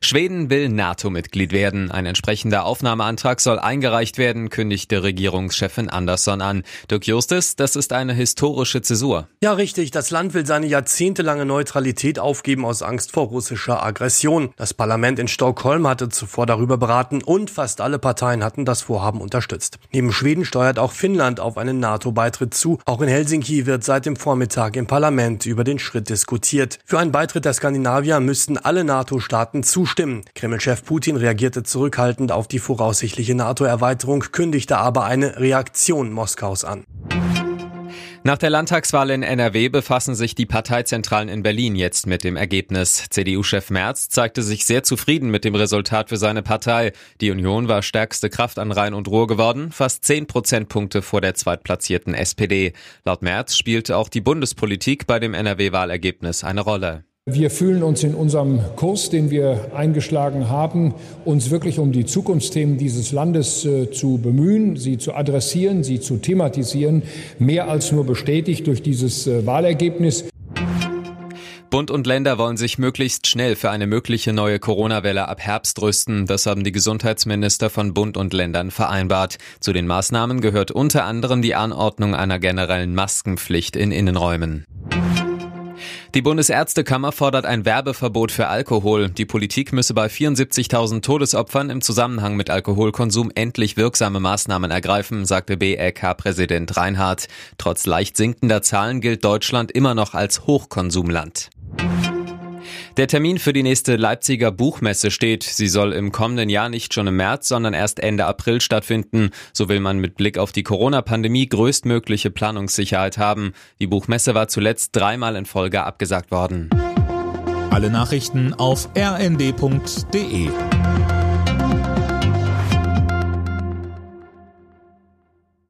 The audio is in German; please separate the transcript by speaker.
Speaker 1: Schweden will NATO-Mitglied werden. Ein entsprechender Aufnahmeantrag soll eingereicht werden, kündigte Regierungschefin Andersson an. Dirk Justus, das ist eine historische Zäsur.
Speaker 2: Ja, richtig. Das Land will seine jahrzehntelange Neutralität aufgeben aus Angst vor russischer Aggression. Das Parlament in Stockholm hatte zuvor darüber beraten und fast alle Parteien hatten das Vorhaben unterstützt. Neben Schweden steuert auch Finnland auf einen NATO-Beitritt zu. Auch in Helsinki wird seit dem Vormittag im Parlament über den Schritt diskutiert. Für einen Beitritt der Skandinavier müssten alle NATO-Staaten Staaten zustimmen. Kreml-Chef Putin reagierte zurückhaltend auf die voraussichtliche NATO-Erweiterung, kündigte aber eine Reaktion Moskaus an.
Speaker 1: Nach der Landtagswahl in NRW befassen sich die Parteizentralen in Berlin jetzt mit dem Ergebnis. CDU-Chef Merz zeigte sich sehr zufrieden mit dem Resultat für seine Partei. Die Union war stärkste Kraft an Rhein und Ruhr geworden, fast 10 Prozentpunkte vor der zweitplatzierten SPD. Laut Merz spielte auch die Bundespolitik bei dem NRW-Wahlergebnis eine Rolle.
Speaker 3: Wir fühlen uns in unserem Kurs, den wir eingeschlagen haben, uns wirklich um die Zukunftsthemen dieses Landes äh, zu bemühen, sie zu adressieren, sie zu thematisieren, mehr als nur bestätigt durch dieses äh, Wahlergebnis.
Speaker 1: Bund und Länder wollen sich möglichst schnell für eine mögliche neue Corona-Welle ab Herbst rüsten. Das haben die Gesundheitsminister von Bund und Ländern vereinbart. Zu den Maßnahmen gehört unter anderem die Anordnung einer generellen Maskenpflicht in Innenräumen. Die Bundesärztekammer fordert ein Werbeverbot für Alkohol. Die Politik müsse bei 74.000 Todesopfern im Zusammenhang mit Alkoholkonsum endlich wirksame Maßnahmen ergreifen, sagte BRK-Präsident Reinhardt. Trotz leicht sinkender Zahlen gilt Deutschland immer noch als Hochkonsumland. Der Termin für die nächste Leipziger Buchmesse steht. Sie soll im kommenden Jahr nicht schon im März, sondern erst Ende April stattfinden. So will man mit Blick auf die Corona-Pandemie größtmögliche Planungssicherheit haben. Die Buchmesse war zuletzt dreimal in Folge abgesagt worden.
Speaker 4: Alle Nachrichten auf rnd.de